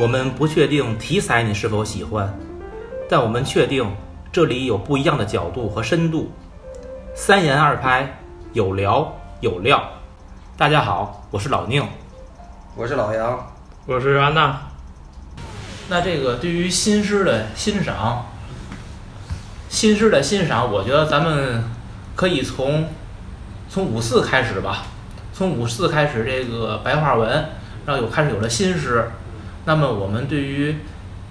我们不确定题材你是否喜欢，但我们确定这里有不一样的角度和深度，三言二拍，有聊有料。大家好，我是老宁。我是老杨，我是安娜。那这个对于新诗的欣赏，新诗的欣赏，我觉得咱们可以从从五四开始吧，从五四开始这个白话文，然后有开始有了新诗。那么我们对于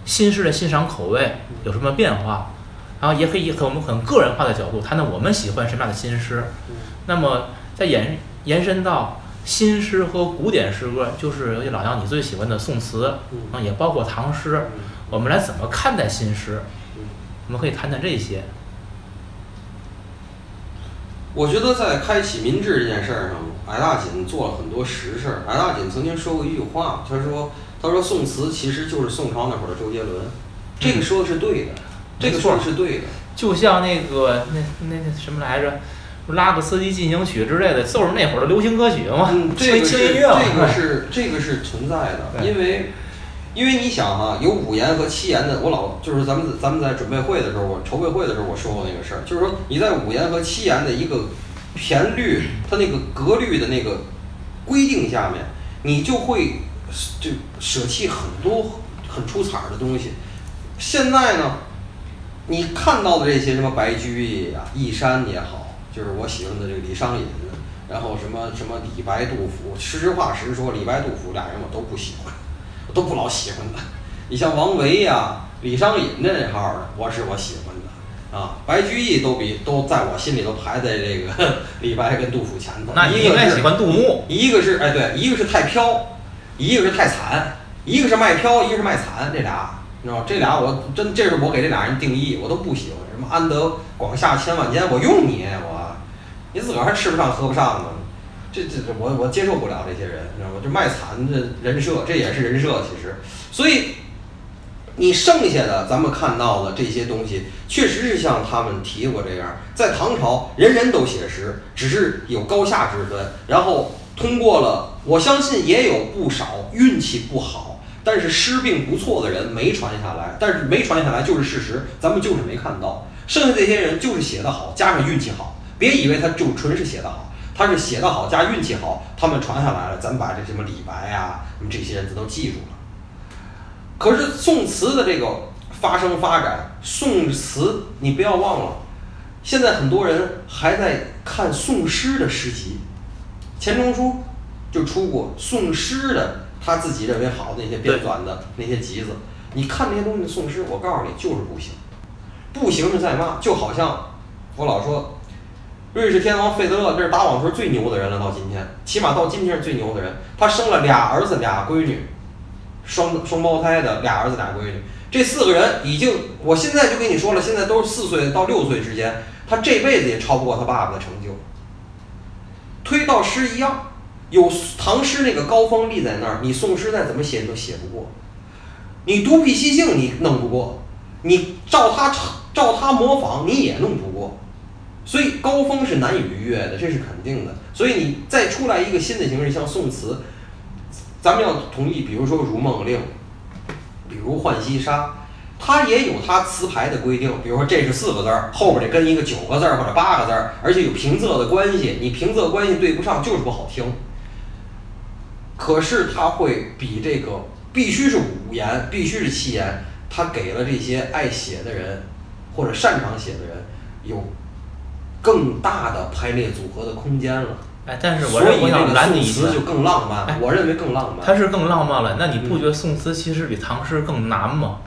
新诗的欣赏口味有什么变化？然后也可以从我们很个人化的角度谈谈我们喜欢什么样的新诗。那么再延延伸到新诗和古典诗歌，就是尤其老杨你最喜欢的宋词，啊，也包括唐诗，我们来怎么看待新诗？我们可以谈谈这些。我觉得在开启民智这件事儿上，矮大锦做了很多实事儿。矮大锦曾经说过一句话，他说：“他说宋词其实就是宋朝那会儿的周杰伦。”这个说的是对的，这个说的是对的。就像那个那那那什么来着，拉格斯基进行曲之类的，就是那会儿的流行歌曲嘛，嗯，这个音乐嘛。这个是这个是存在的，因为因为你想哈、有五言和七言的，我老就是咱们咱们在准备会的时候，我筹备会的时候我说过那个事儿，就是说你在五言和七言的一个频率，它那个格律的那个规定下面，你就会就舍弃很多很出彩儿的东西。现在呢，你看到的这些什么白居易啊、易山也好，就是我喜欢的这个李商隐，然后什么什么李白、杜甫，实话实说，李白、杜甫俩人我都不喜欢，我都不老喜欢的。你像王维呀、李商隐这那号的，我是我喜欢的啊。白居易都比都在我心里头排在这个 李白跟杜甫前头。那你一个是应该喜欢杜牧。一个是哎对，一个是太飘，一个是太惨，一个是卖飘，一个是卖惨，这俩你知道吗？这俩我真这是我给这俩人定义，我都不喜欢。什么安得广厦千万间，我用你我，你自个儿还吃不上喝不上呢。这这这我我接受不了这些人，你知道吗？这卖惨这人设，这也是人设其实。所以你剩下的咱们看到的这些东西，确实是像他们提过这样，在唐朝人人都写诗，只是有高下之分。然后通过了，我相信也有不少运气不好，但是诗并不错的人没传下来。但是没传下来就是事实，咱们就是没看到。剩下这些人就是写得好，加上运气好，别以为他就纯是写得好。他是写得好加运气好，他们传下来了，咱们把这什么李白啊，什么这些人咱都记住了。可是宋词的这个发生发展，宋词你不要忘了，现在很多人还在看宋诗的诗集，钱钟书就出过宋诗的他自己认为好的那些编纂的那些集子，你看那些东西宋诗，我告诉你就是不行，不行是在嘛，就好像我老说。瑞士天王费德勒这是打网球最牛的人了，到今天，起码到今天是最牛的人。他生了俩儿子俩闺女，双双胞胎的俩儿子俩闺女。这四个人已经，我现在就跟你说了，现在都是四岁到六岁之间，他这辈子也超不过他爸爸的成。推到诗一样，有唐诗那个高峰立在那儿，你宋诗再怎么写你都写不过。你独辟蹊径你弄不过，你照他照他模仿你也弄不过。所以高峰是难以逾越的，这是肯定的。所以你再出来一个新的形式，像宋词，咱们要同意，比如说《如梦令》，比如《浣溪沙》，它也有它词牌的规定。比如说这是四个字儿，后边得跟一个九个字儿或者八个字儿，而且有平仄的关系，你平仄关系对不上就是不好听。可是它会比这个必须是五言，必须是七言，它给了这些爱写的人或者擅长写的人有。更大的排列组合的空间了，哎，但是我所以我想这拦你一句，个宋词就更浪漫，哎我认为更浪漫。它是更浪漫了。那你不嗯觉得宋词其实比唐诗更难吗？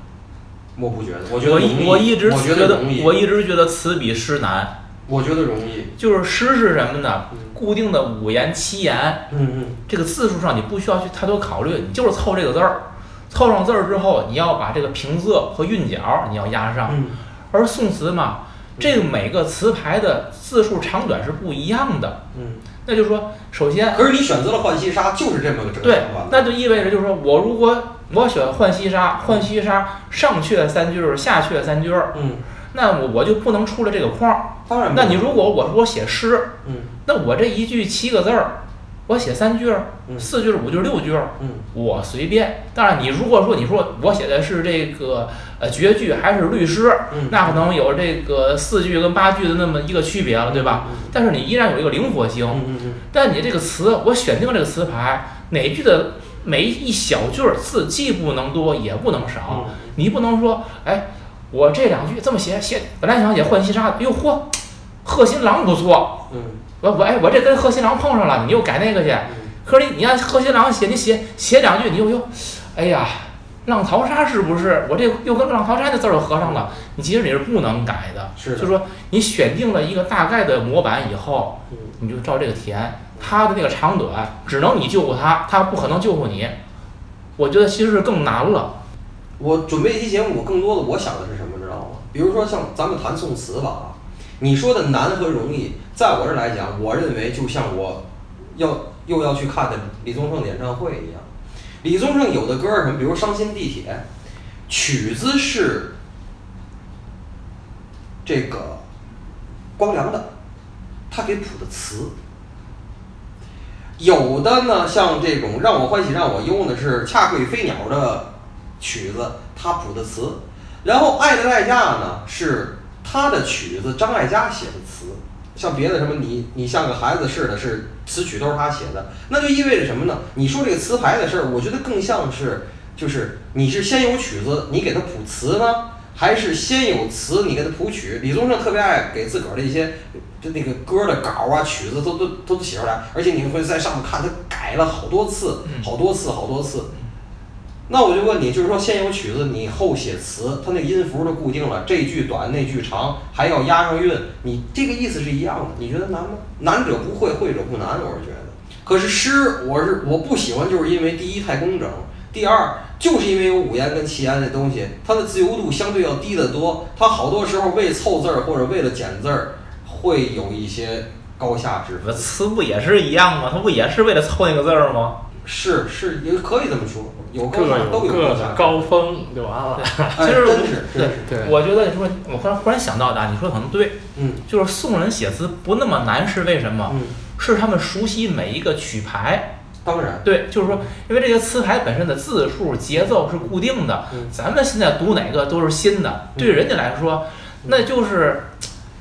我不觉得，我觉得我一我一直我觉觉得我一直觉得词比诗难。我觉得容易。就是诗是什么呢嗯？固定的五言七言，嗯嗯，这个字数上你不需要去太多考虑，你就是凑这个字儿。凑上字儿之后，你要把这个平仄和韵脚你要压上。嗯而宋词嘛，这个每个词牌的字数长短是不一样的。嗯。那就是说，首先可是你选择了浣溪沙，就是这么个整对，那就意味着就是说我如果我选浣溪沙，浣溪沙上阙三句儿，下阙三句儿，嗯，那我我就不能出了这个框儿。当然。那你如果我我写诗，嗯那我这一句七个字儿，我写三句四句儿、五句儿、六句儿，嗯我随便。当然，你如果说你说我写的是这个呃绝句还是律诗，嗯，那可能有这个四句跟八句的那么一个区别了，对吧？嗯但是你依然有一个灵活性。嗯嗯嗯但你这个词，我选定这个词牌，哪句的每一小句儿字既不能多也不能少，嗯。你不能说，哎，我这两句这么写写，本来想写浣溪沙子，哎呦嚯，贺新郎不错，嗯。我我哎我这跟贺新郎碰上了，你又改那个去，嗯。可是你你按贺新郎写，你写写两句，你又又，哎呀，浪淘沙是不是？我这又跟浪淘沙的字儿又合上了，你其实你是不能改的，就说你选定了一个大概的模板以后，嗯你就照这个填，他的那个长短只能你救活它，它不可能救活你。我觉得其实是更难了。我准备一期节目，我更多的我想的是什么，知道吗？比如说像咱们谈宋词吧，你说的难和容易，在我这来讲，我认为就像我要又要去看的李宗盛演唱会一样。李宗盛有的歌儿什么，比如《伤心地铁》，曲子是这个光良的，他给谱的词。有的呢，像这种让我欢喜让我忧呢，是恰贵飞鸟的曲子，他谱的词。然后《爱的代价》呢，是他的曲子，张艾嘉写的词。像别的什么你你像个孩子似的，是词曲都是他写的，那就意味着什么呢？你说这个词牌的事儿，我觉得更像是就是你是先有曲子，你给他谱词呢，还是先有词你给他谱曲？李宗盛特别爱给自个儿的一些就那个歌的稿啊、曲子都都都都写出来，而且你会在上面看他改了好多次、嗯好多次、好多次。那我就问你，就是说先有曲子，你后写词，它那个音符都固定了，这句短那句长，还要押上韵，你这个意思是一样的，你觉得难吗？难者不会，会者不难，我是觉得。可是诗，我是我不喜欢，就是因为第一太工整，第二就是因为有五言跟七言这东西，它的自由度相对要低得多，它好多时候为凑字儿或者为了减字儿，会有一些高下之分。词不也是一样吗？它不也是为了凑那个字儿吗？是是，也可以这么说，有高各下都有各的高下。高峰就完了。哎其实真是真是，对我觉得你说，我忽然忽然想到的啊，你说的可能对，嗯就是宋人写词不那么难，是为什么？嗯，是他们熟悉每一个曲牌。当然，对，就是说，因为这些词牌本身的字数、节奏是固定的，嗯咱们现在读哪个都是新的，对人家来说，那就是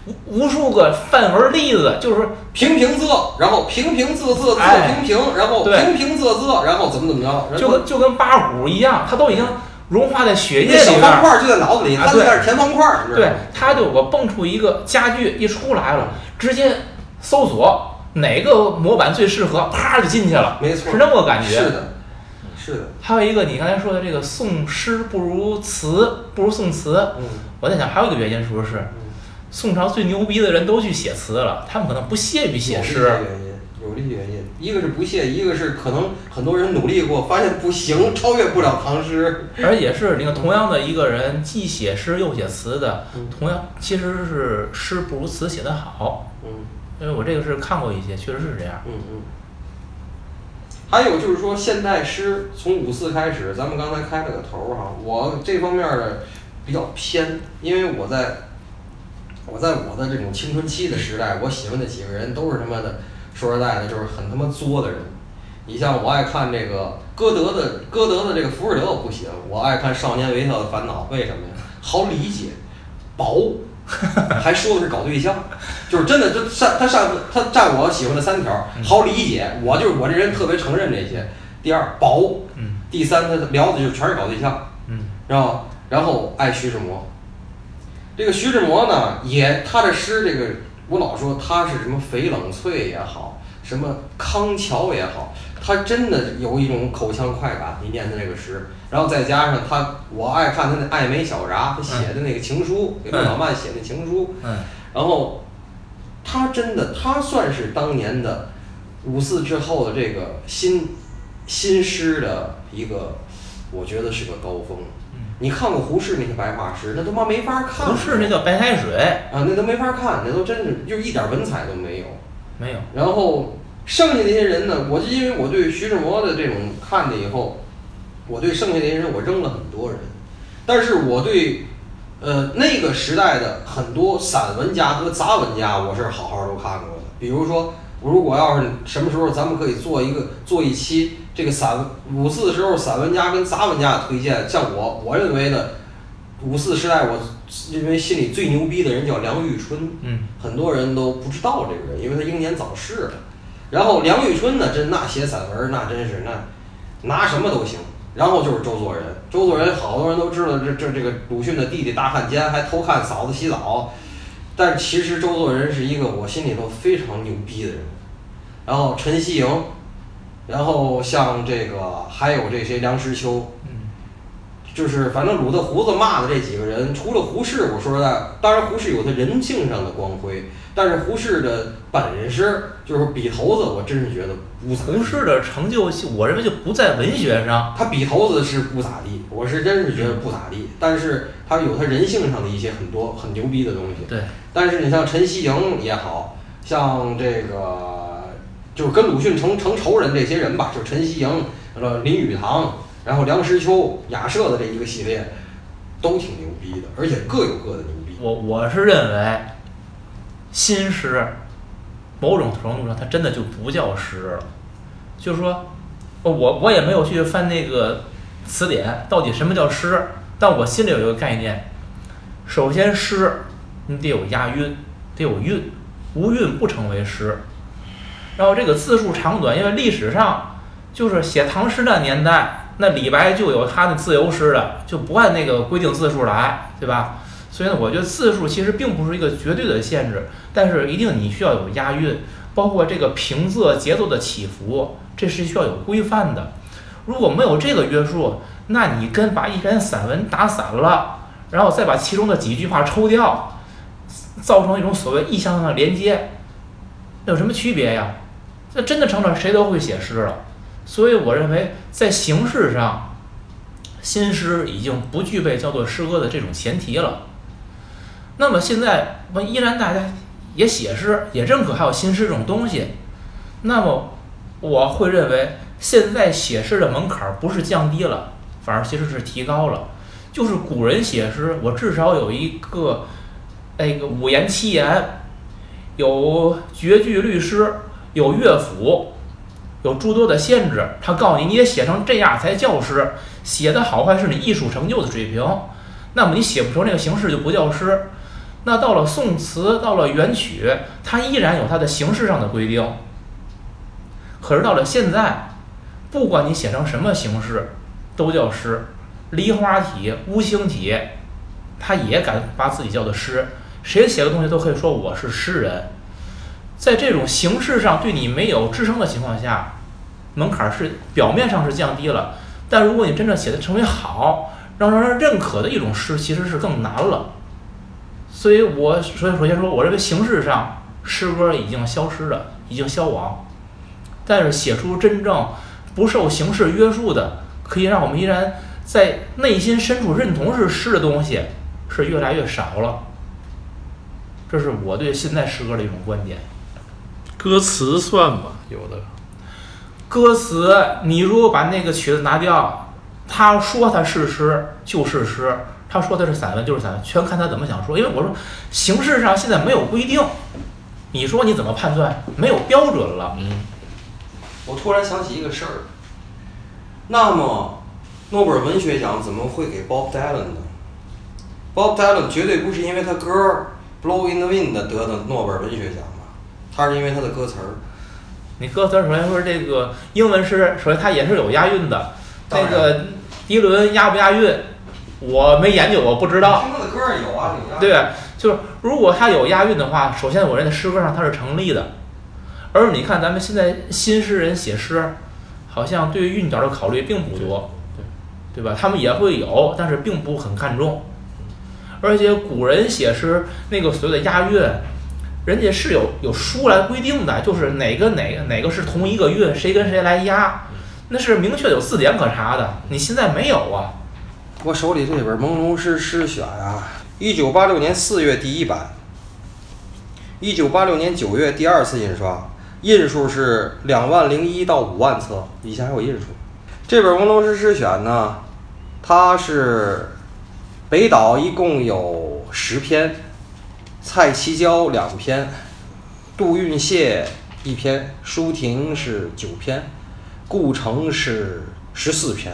无无数个范文例子，就是平平仄，然后平平仄仄仄哎平平，然后平平仄仄，然后怎么怎么着，就跟就跟八股一样，它都已经融化在血液那小里边儿。方块就在脑子里，啊对他就在那填方块对吗？，它就我蹦出一个家具一出来了，直接搜索哪个模板最适合，啪就进去了，没错，是那么个感觉。是的，是的，还有一个你刚才说的这个宋诗不如词，不如宋词，嗯我在想还有一个原因是不是？嗯，宋朝最牛逼的人都去写词了，他们可能不屑于写诗。原因，有这些原因，一个是不屑，一个是可能很多人努力过，发现不行，超越不了唐诗。而且是你看，同样的一个人，既写诗又写词的嗯，同样其实是诗不如词写得好。嗯因为我这个是看过一些，确实是这样。嗯嗯。还有就是说，现代诗从五四开始，咱们刚才开了个头儿哈，我这方面的比较偏，因为我在我在我的这种青春期的时代，我喜欢的几个人都是他妈的，说实在的，就是很他妈作的人。你像我爱看这个歌德的歌德的这个《浮士德》，我不行，我爱看《少年维特的烦恼》，为什么呀？好理解，薄，还说的是搞对象，就是真的，这上他上他占我喜欢的三条，好理解，我就是我这人特别承认这些。第二，薄，嗯第三，他聊的就是全是搞对象，嗯然后然后爱徐志摩。这个徐志摩呢，也他的诗，这个我老说他是什么翡冷翠也好，什么康桥也好，他真的有一种口腔快感。你念的那个诗，然后再加上他，我爱看他那《爱美小札》，他写的那个情书，给陆小曼写的情书，嗯，然后他真的，他算是当年的五四之后的这个新新诗的一个，我觉得是个高峰。你看过胡适那些白话诗，那他妈没法看。胡适那叫白开水，啊，那都没法看，那都真是就一点文采都没有。没有。然后剩下那些人呢，我就因为我对徐志摩的这种看了以后，我对剩下那些人我扔了很多人，但是我对呃那个时代的很多散文家和杂文家，我是好好都看过的。比如说如果要是什么时候咱们可以做一个做一期这个散五四时候散文家跟杂文家的推荐，像我我认为的五四时代，我因为心里最牛逼的人叫梁玉春，嗯，很多人都不知道这个人，因为他英年早逝了。然后梁玉春呢，真那写散文那真是那拿什么都行。然后就是周作人，周作人好多人都知道，这这这个鲁迅的弟弟大汉奸，还偷看嫂子洗澡。但其实周作人是一个我心里头非常牛逼的人。然后陈希莹，然后像这个还有这些梁实秋，就是反正鲁的胡子骂的这几个人，除了胡适，我说实在，当然胡适有他人性上的光辉，但是胡适的本事就是笔头子，我真是觉得不咋地胡适的成就，我认为就不在文学上。他笔头子是不咋地，我是真是觉得不咋地，但是他有他人性上的一些很多很牛逼的东西。对，但是你像陈希莹也好像这个，就是跟鲁迅成成仇人这些人吧，就是陈希莹、呃林语堂，然后梁实秋、雅舍的这一个系列，都挺牛逼的，而且各有各的牛逼。我我是认为，新诗某种程度上它真的就不叫诗了，就是说，我我也没有去翻那个词典，到底什么叫诗，但我心里有一个概念，首先诗你得有押韵，得有韵，无韵不成为诗。然后这个字数长短，因为历史上就是写唐诗的年代，那李白就有他的自由诗的，就不按那个规定字数来，对吧？所以呢，我觉得字数其实并不是一个绝对的限制，但是一定你需要有押韵，包括这个平仄节奏的起伏，这是需要有规范的。如果没有这个约束，那你跟把一篇散文打散了，然后再把其中的几句话抽掉，造成一种所谓意象上的连接，有什么区别呀？那真的成了谁都会写诗了。所以我认为，在形式上，新诗已经不具备叫做诗歌的这种前提了。那么现在，我依然大家也写诗，也认可还有新诗这种东西。那么我会认为，现在写诗的门槛儿不是降低了，反而其实是提高了。就是古人写诗，我至少有一个那个五言七言，有绝句律诗，有乐府，有诸多的限制。他告诉你，你得写成这样才叫诗，写的好坏是你艺术成就的水平。那么你写不成这个形式就不叫诗。那到了宋词，到了元曲，它依然有它的形式上的规定。可是到了现在，不管你写成什么形式，都叫诗。梨花体、乌星体，他也敢把自己叫做诗。谁写的东西都可以说我是诗人。在这种形式上对你没有支撑的情况下，门槛是表面上是降低了，但如果你真正写的成为好，让让人认可的一种诗，其实是更难了。所以我所以首先说，我认为形式上诗歌已经消失了，已经消亡。但是写出真正不受形式约束的，可以让我们依然在内心深处认同是诗的东西，是越来越少了。这是我对现在诗歌的一种观点。歌词算吧，有的歌词，你如果把那个曲子拿掉，他说他是诗就是诗，他说他是散文就是散文，全看他怎么想说。因为我说形式上现在没有规定，你说你怎么判断？没有标准了。嗯，我突然想起一个事儿，那么诺贝尔文学奖怎么会给 Bob Dylan 呢？Bob Dylan 绝对不是因为他歌儿《Blow in the Wind》得的诺贝尔文学奖吧？他是因为他的歌词儿。你歌词儿首先说这个英文诗，首先它也是有押韵的。那个迪伦押不押韵，我没研究，我不知道。听他的歌儿有啊，有啊。对，就是如果它有押韵的话，首先我认为诗歌上它是成立的。而你看咱们现在新诗人写诗，好像对于韵脚的考虑并不多，对吧？他们也会有，但是并不很看重。而且古人写诗那个所谓的押韵，人家是有有书来规定的，就是哪个哪个哪个是同一个月，谁跟谁来压，那是明确有字典可查的。你现在没有啊？我手里这本《朦胧诗诗选》啊，一九八六年四月第一版，一九八六年九月第二次印刷，印数是两万零一到五万册，以前还有印数。这本《朦胧诗诗选》呢，它是北岛一共有十篇，蔡其娇两篇，杜运燮一篇，舒婷是九篇，顾城是十四篇，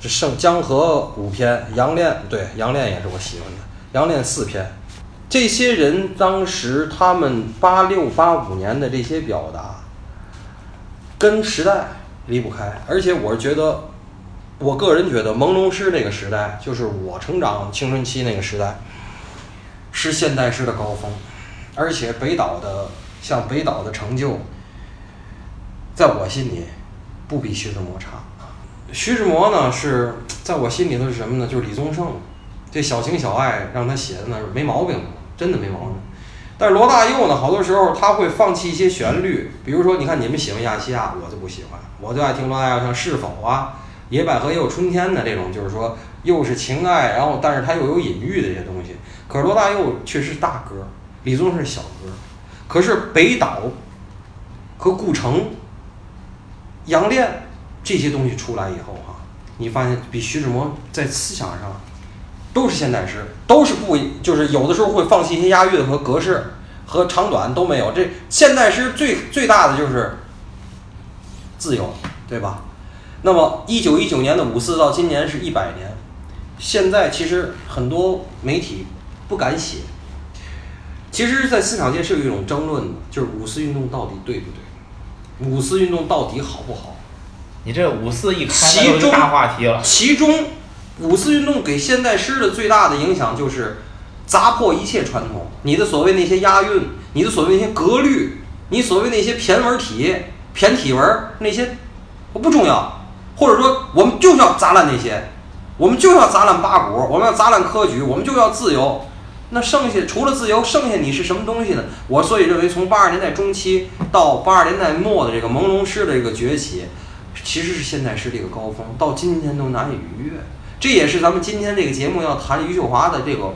这剩江河五篇，杨炼对杨炼也是我喜欢的，杨炼四篇。这些人当时他们八六八五年的这些表达，跟时代离不开，而且我是觉得，我个人觉得朦胧诗那个时代，就是我成长青春期那个时代，是现代诗的高峰，而且北岛的像北岛的成就，在我心里不比徐志摩差。徐志摩呢是在我心里头是什么呢？就是李宗盛，这小情小爱让他写的呢没毛病，真的没毛病。但是罗大佑呢，好多时候他会放弃一些旋律，比如说，你看你们喜欢亚细亚，我就不喜欢，我就爱听罗大佑像《是否》啊，《野百合也有春天》的这种，就是说又是情爱，然后但是他又有隐喻的这些东西。可罗大佑确实是大歌，李宗盛是小歌，可是北岛和顾城、杨炼这些东西出来以后哈、你发现比徐志摩在思想上都是现代诗，都是不就是有的时候会放弃一些押韵和格式和长短都没有。这现代诗最最大的就是自由，对吧？那么一九一九年的五四到今年是一百年，现在其实很多媒体不敢写。其实，在思想界是有一种争论的，就是五四运动到底对不对？五四运动到底好不好？你这五四一开，大话题了。其中，五四运动给现代诗的最大的影响就是砸破一切传统。你的所谓那些押韵，你的所谓那些格律，你所谓那些骈文体、骈体文那些不重要，或者说我们就是要砸烂那些，我们就要砸烂八股，我们要砸烂科举，我们就要自由。那剩下除了自由，剩下你是什么东西呢？我所以认为，从八十年代中期到八十年代末的这个朦胧诗的这个崛起，其实是现代诗的一个高峰，到今天都难以逾越。这也是咱们今天这个节目要谈余秀华的这个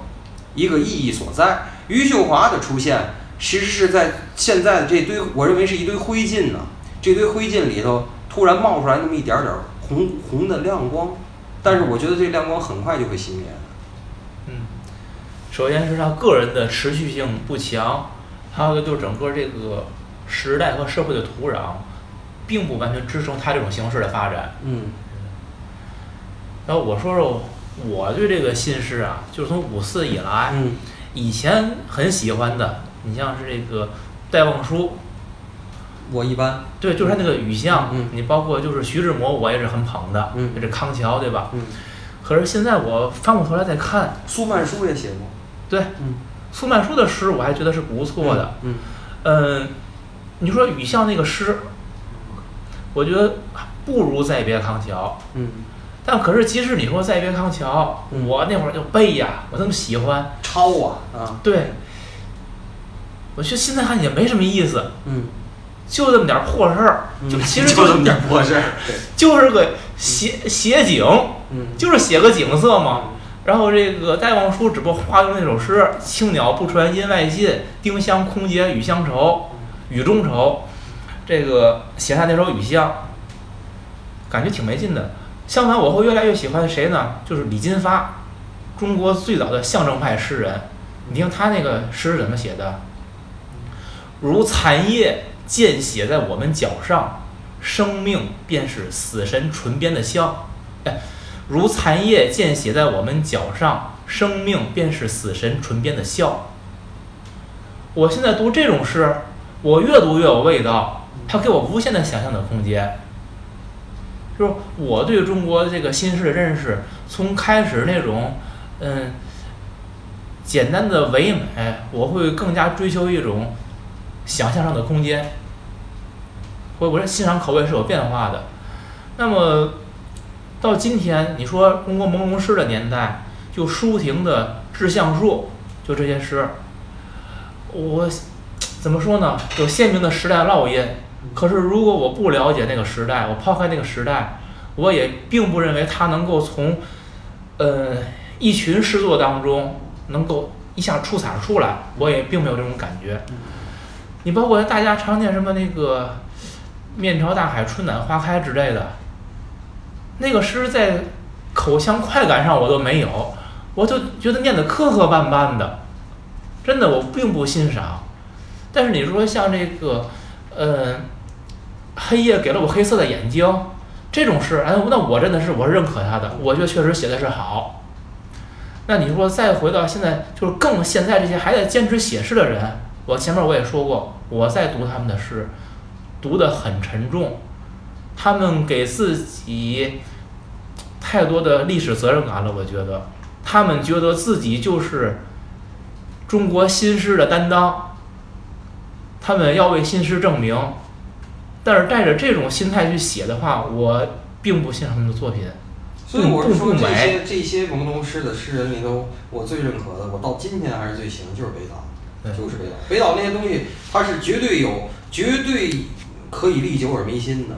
一个意义所在。余秀华的出现，其实是在现在的这堆，我认为是一堆灰烬呢。这堆灰烬里头突然冒出来那么一点点红红的亮光，但是我觉得这亮光很快就会熄灭。嗯，首先是他个人的持续性不强，还有一个就是整个这个时代和社会的土壤，并不完全支撑他这种形式的发展。嗯然后我说说我对这个新诗啊，就是从五四以来，嗯以前很喜欢的，你像是这个戴望舒，我一般。对，就是他那个雨巷，嗯你包括就是徐志摩，我也是很捧的，嗯就是康桥，对吧？嗯，可是现在我翻过头来再看，苏曼殊也写过。对，嗯，苏曼殊的诗我还觉得是不错的，嗯嗯，你说雨巷那个诗，我觉得不如再别康桥。嗯，但可是，即使你说再别康桥，嗯。我那会儿就背呀，我那么喜欢，抄啊啊。对，我觉得现在看也没什么意思，嗯，就这么点破事儿，就其实就这么点破事儿。就是个写写景，嗯。就是写个景色嘛。然后这个戴望舒只不过化用那首诗：“青鸟不传音外信，丁香空结雨乡愁，雨中愁。”这个写他那首雨巷，感觉挺没劲的。相反，我会越来越喜欢谁呢？就是李金发，中国最早的象征派诗人。你听他那个诗怎么写的？如残叶溅血在我们脚上，生命便是死神唇边的香。哎，如残叶溅写在我们脚上，生命便是死神唇边的笑。我现在读这种诗，我越读越有味道，它给我无限的想象的空间。就是我对中国这个新诗的认识，从开始那种，嗯，简单的唯美，我会更加追求一种想象上的空间。我我这欣赏口味是有变化的。那么到今天，你说中国朦胧诗的年代，就舒婷的《致橡树》，就这些诗，我怎么说呢？有鲜明的时代烙印。可是如果我不了解那个时代，我抛开那个时代，我也并不认为它能够从呃一群诗作当中能够一下出彩出来，我也并没有这种感觉。你包括大家常见什么那个“面朝大海，春暖花开”之类的，那个诗在口腔快感上我都没有，我就觉得念得磕磕绊绊的，真的我并不欣赏。但是你说像这个嗯，黑夜给了我黑色的眼睛，这种诗，哎，那我真的是我认可他的，我觉得确实写的是好。那你说再回到现在，就是更现在这些还在坚持写诗的人，我前面我也说过，我在读他们的诗，读得很沉重，他们给自己太多的历史责任感了，我觉得，他们觉得自己就是中国新诗的担当，他们要为新诗证明，但是带着这种心态去写的话，我并不欣赏他们的作品。所以我是说，这些这些朦胧诗的诗人里头，我最认可的，我到今天还是最喜欢，就是北岛，对。就是北岛。北岛那些东西，它是绝对有，绝对可以历久而弥新的。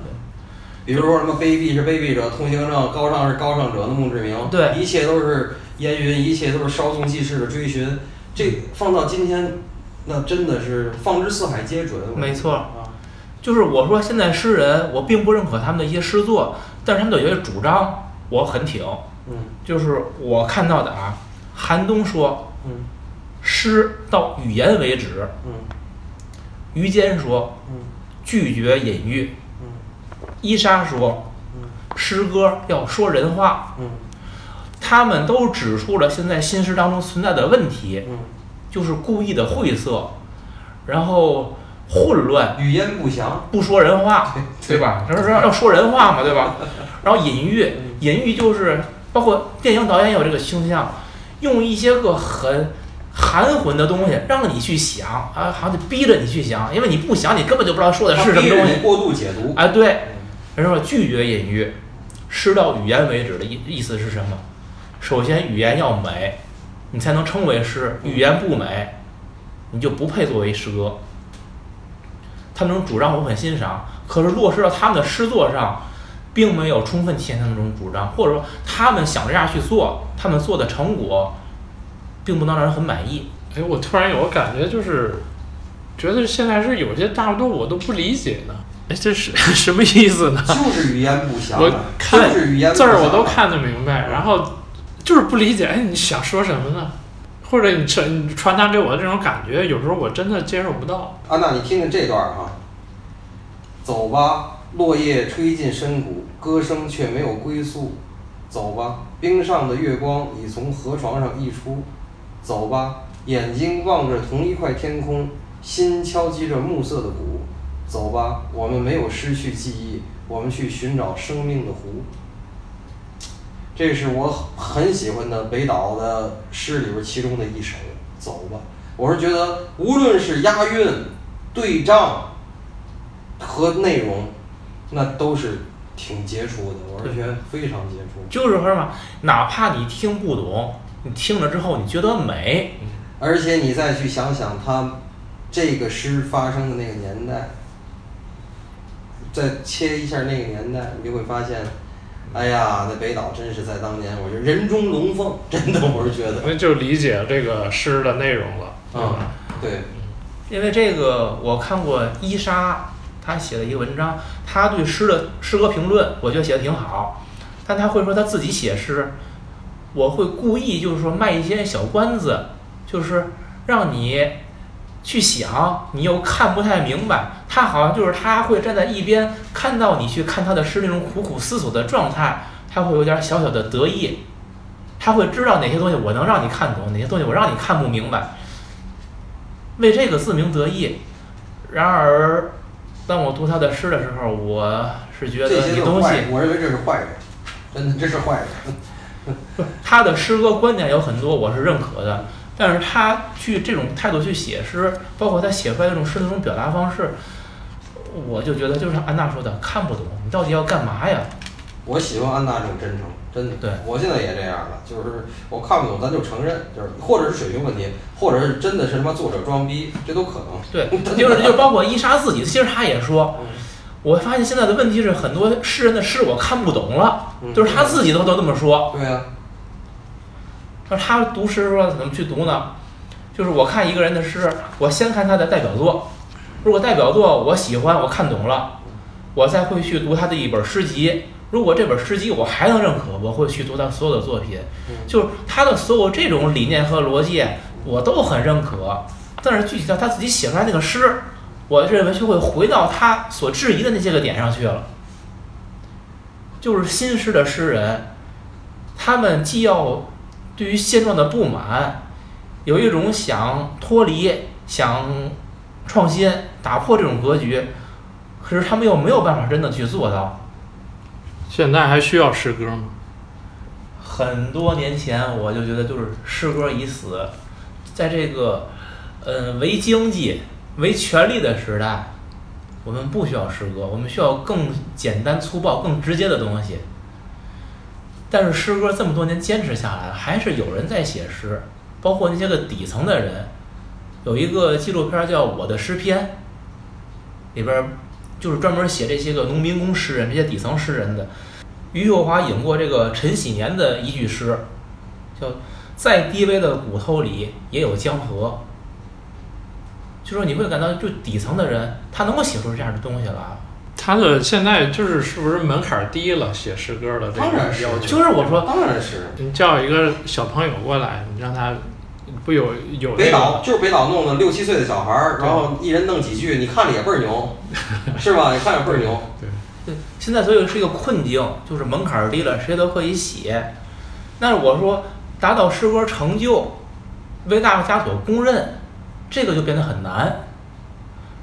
比如说什么卑鄙是卑鄙者，通行证，高尚是高尚者的墓志铭，对一切都是烟云，一切都是稍纵即逝的追寻。这放到今天，那真的是放之四海皆准。没错啊，就是我说现在诗人，我并不认可他们的一些诗作，但是他们的有些主张我很挺。嗯就是我看到的啊，韩东说嗯诗到语言为止，嗯于坚说嗯拒绝隐喻，嗯伊莎说嗯诗歌要说人话，嗯他们都指出了现在新诗当中存在的问题，嗯，就是故意的晦涩，然后混乱，语言不详。不说人话，对吧？这是要说人话嘛，对吧？然后隐喻，嗯隐喻就是包括电影导演也有这个倾向，用一些个很含混的东西让你去想啊，好像就逼着你去想，因为你不想，你根本就不知道说的是什么东西。过度解读。哎，对，人说拒绝隐喻，诗到语言为止的意意思是什么？首先，语言要美，你才能称为诗；语言不美，你就不配作为诗歌。他那种主张我很欣赏，可是落实到他们的诗作上，并没有充分体现他们这种主张，或者说他们想这样去做，他们做的成果，并不能让人很满意。哎，我突然有个感觉，就是觉得现在是有些大多我都不理解呢。哎，这是什么意思呢？就是语言不详我啊，看就是语言不字儿我都看得明白，然后就是不理解，哎，你想说什么呢？或者你传你传达给我的这种感觉，有时候我真的接受不到。安娜，你听听这段儿哈。走吧，落叶吹进深谷，歌声却没有归宿。走吧，冰上的月光已从河床上溢出。走吧，眼睛望着同一块天空，心敲击着暮色的鼓。走吧，我们没有失去记忆，我们去寻找生命的湖。这是我很喜欢的北岛的诗里边其中的一首。走吧，我是觉得无论是押韵、对仗和内容，那都是挺杰出的，我是觉得非常杰出。就是说嘛，哪怕你听不懂，你听了之后你觉得美，而且你再去想想他这个诗发生的那个年代，再切一下那个年代，你就会发现，哎呀，那北岛真是在当年，我觉得人中龙凤，真的，我是觉得，那就理解这个诗的内容了，嗯？对，因为这个我看过伊莎他写的一个文章，他对诗的诗歌评论，我觉得写的挺好，但他会说他自己写诗，我会故意就是说卖一些小关子，就是让你去想，你又看不太明白。他好像就是他会站在一边看到你去看他的诗那种苦苦思索的状态，他会有点小小的得意，他会知道哪些东西我能让你看懂，哪些东西我让你看不明白，为这个自鸣得意。然而，当我读他的诗的时候，我是觉这得你东西我认为这是坏人，真的，这是坏人。他的诗歌观点有很多我是认可的，但是他去这种态度去写诗，包括他写出来这种诗的这种表达方式，我就觉得就是像安娜说的，看不懂，你到底要干嘛呀？我喜欢安娜这种真诚，真的。对我现在也这样了，就是我看不懂，咱就承认，就是或者是水平问题，或者是真的是他妈作者装逼，这都可能。对，就是就包括伊莎自己，其实他也说，嗯我发现现在的问题是很多诗人的诗我看不懂了，嗯就是他自己都都这么说。对呀、那他读诗说怎么去读呢？就是我看一个人的诗，我先看他的代表作，如果代表作我喜欢，我看懂了，我再会去读他的一本诗集。如果这本诗集我还能认可，我会去读他所有的作品。就是他的所有这种理念和逻辑，我都很认可。但是具体到他自己写出来那个诗，我认为就会回到他所质疑的那些个点上去了。就是新诗的诗人，他们既要对于现状的不满，有一种想脱离、想创新、打破这种格局，可是他们又没有办法真的去做到。现在还需要诗歌吗？很多年前我就觉得，就是诗歌已死，在这个呃为经济、为权力的时代，我们不需要诗歌，我们需要更简单粗暴、更直接的东西。但是诗歌这么多年坚持下来，还是有人在写诗，包括那些个底层的人。有一个纪录片叫《我的诗篇》，里边就是专门写这些个农民工诗人、这些底层诗人的。余秀华引过这个陈喜年的一句诗，叫“再低微的骨头里也有江河”。就说你会感到，就底层的人，他能够写出这样的东西来。他的现在就是是不是门槛低了？写诗歌的这个当然是要求，就是我说，当然是。你叫一个小朋友过来，你让他不有有北那个岛就是北岛弄的六七岁的小孩儿，然后一人弄几句，你看着也倍儿牛，是吧？你看着倍儿牛。对，现在所以是一个困境，就是门槛儿低了，谁都可以写。但是我说，达到诗歌成就，为大家所公认，这个就变得很难。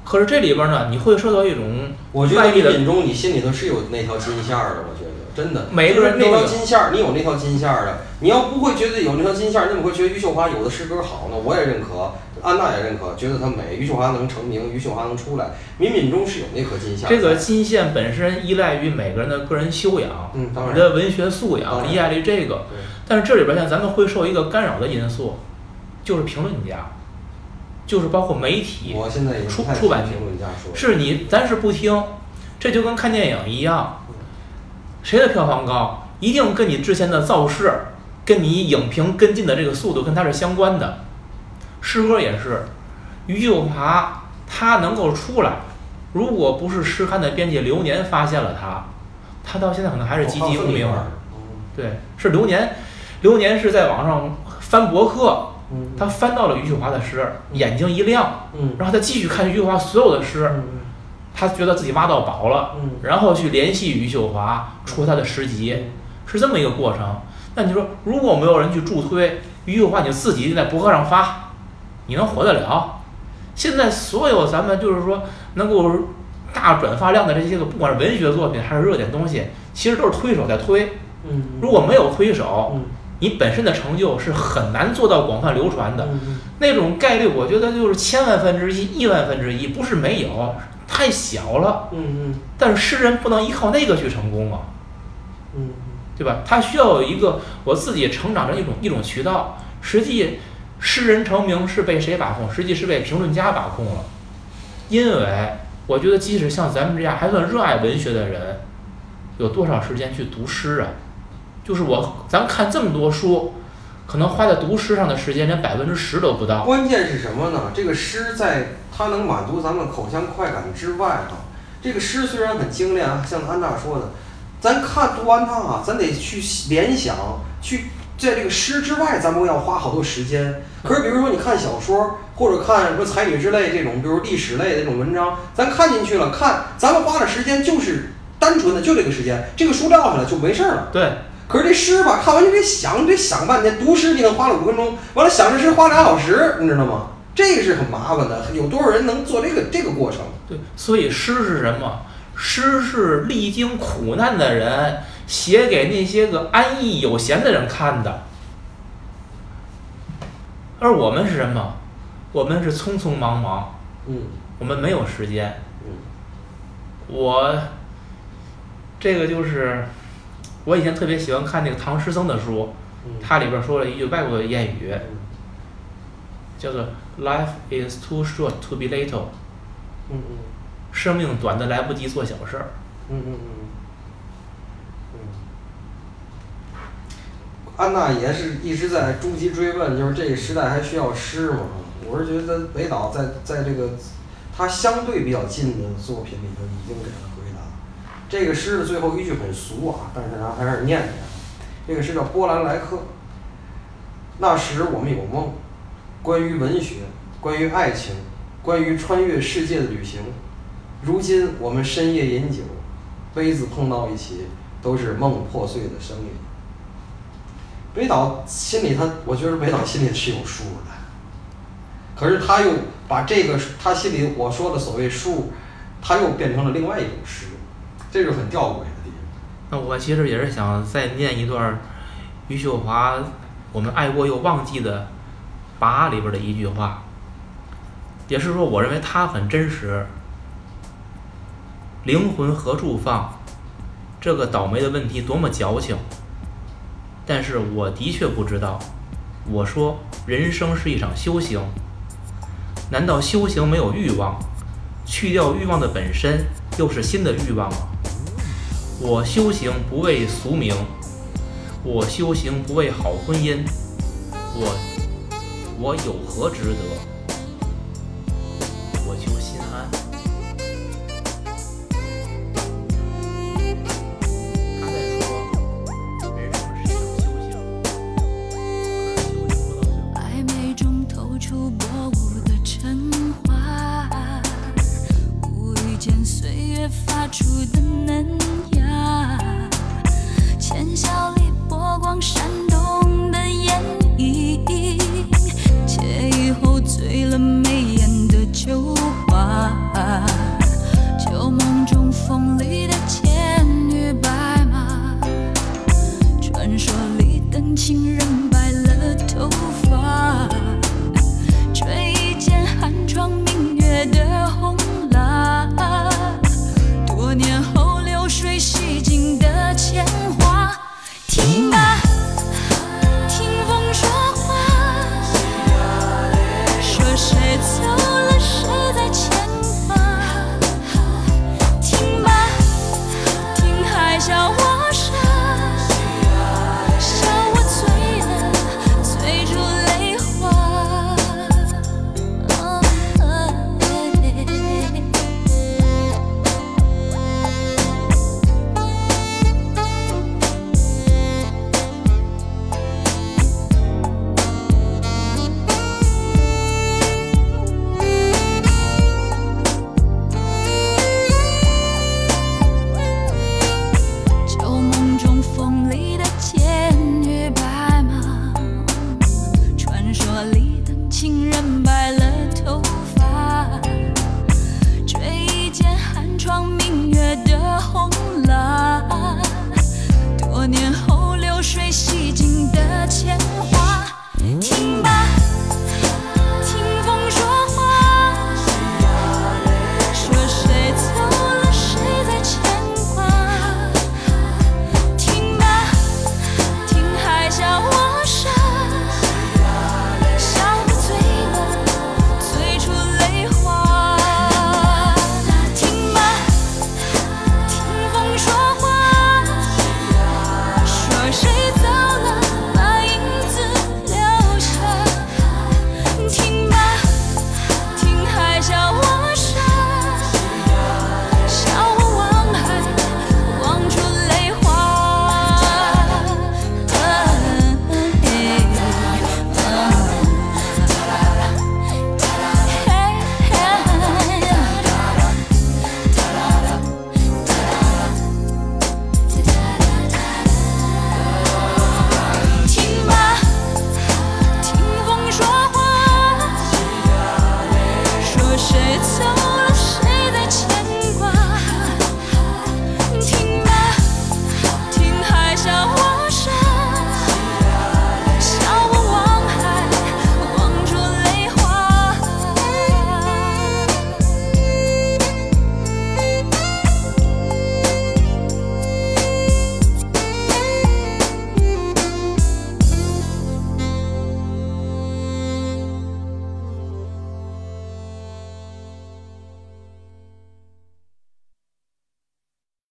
可是这里边儿呢，你会受到一种我觉得外力的你眼中你心里头是有那条金线儿的，我觉得真的。每个人就是那条都有金线儿，你有那条金线儿的，你要不会觉得有那条金线儿，你怎么会觉得余秀华有的诗歌好呢？我也认可，安娜也认可，觉得她美，余秀华能成名，余秀华能出来，敏敏中是有那颗金线。这个金线本身依赖于每个人的个人修养，嗯，当然你。的文学素养依赖于这个。但是这里边像咱们会受一个干扰的因素，就是评论家，就是包括媒体，我现在也出出版听评论家说。是你咱是不听，这就跟看电影一样，谁的票房高，一定跟你之前的造势，跟你影评跟进的这个速度跟它是相关的。诗歌也是，余秀华他能够出来，如果不是诗刊的编辑流年发现了他，他到现在可能还是籍籍无名。嗯对，是流年，流年是在网上翻博客，嗯。他翻到了余秀华的诗，眼睛一亮，嗯。然后他继续看余秀华所有的诗，嗯。他觉得自己挖到宝了，嗯。然后去联系余秀华出他的诗集，是这么一个过程。那你说，如果没有人去助推余秀华，你自己在博客上发，你能火得了？现在所有咱们就是说能够大转发量的这些个，不管是文学作品还是热点东西，其实都是推手在推。嗯，如果没有推手，嗯你本身的成就是很难做到广泛流传的。嗯那种概率，我觉得就是千万分之一、亿万分之一，不是没有，太小了。嗯嗯但是诗人不能依靠那个去成功啊，嗯对吧？他需要有一个我自己成长的一种一种渠道。实际，诗人成名是被谁把控？实际是被评论家把控了。因为我觉得，即使像咱们这样还算热爱文学的人，有多少时间去读诗啊？就是我，咱看这么多书，可能花在读诗上的时间连百分之十都不到。关键是什么呢？这个诗在它能满足咱们口腔快感之外啊，这个诗虽然很精炼啊，像安娜说的，咱看读完它啊，咱得去联想，去在这个诗之外，咱们要花好多时间。可是比如说你看小说或者看什么才女之类这种，比如历史类的这种文章，咱看进去了，看咱们花的时间就是单纯的就这个时间，这个书撂下来就没事儿了。对，可是这诗吧，看完你得想，你得想半天。读诗你可能花了五分钟，完了想这诗花俩小时，你知道吗？这个是很麻烦的。有多少人能做这个这个过程？对，所以诗是什么？诗是历经苦难的人写给那些个安逸有闲的人看的，而我们是什么？我们是匆匆忙忙，嗯我们没有时间。嗯我这个就是我以前特别喜欢看那个唐诗僧的书，嗯，它里边说了一句外国的谚语，嗯叫做 “Life is too short to be little”，嗯嗯生命短的来不及做小事儿。嗯嗯嗯嗯。安娜也是一直在终极追问，就是这个时代还需要诗吗？我是觉得北岛在在这个他相对比较近的作品里头已经给了。这个诗的最后一句很俗啊，但是咱还是念念。这个诗叫《波兰来客》。那时我们有梦，关于文学，关于爱情，关于穿越世界的旅行。如今我们深夜饮酒，杯子碰到一起，都是梦破碎的声音。北岛心里他，我觉得北岛心里是有数的，可是他又把这个他心里我说的所谓数，他又变成了另外一种诗，这是很吊诡的地方。那我其实也是想再念一段余秀华《我们爱过又忘记的八》里边的一句话，也是说我认为它很真实。灵魂何处放？这个倒霉的问题多么矫情！但是我的确不知道。我说，人生是一场修行，难道修行没有欲望？去掉欲望的本身，又是新的欲望吗？我修行不为俗名，我修行不为好婚姻，我我有何值得？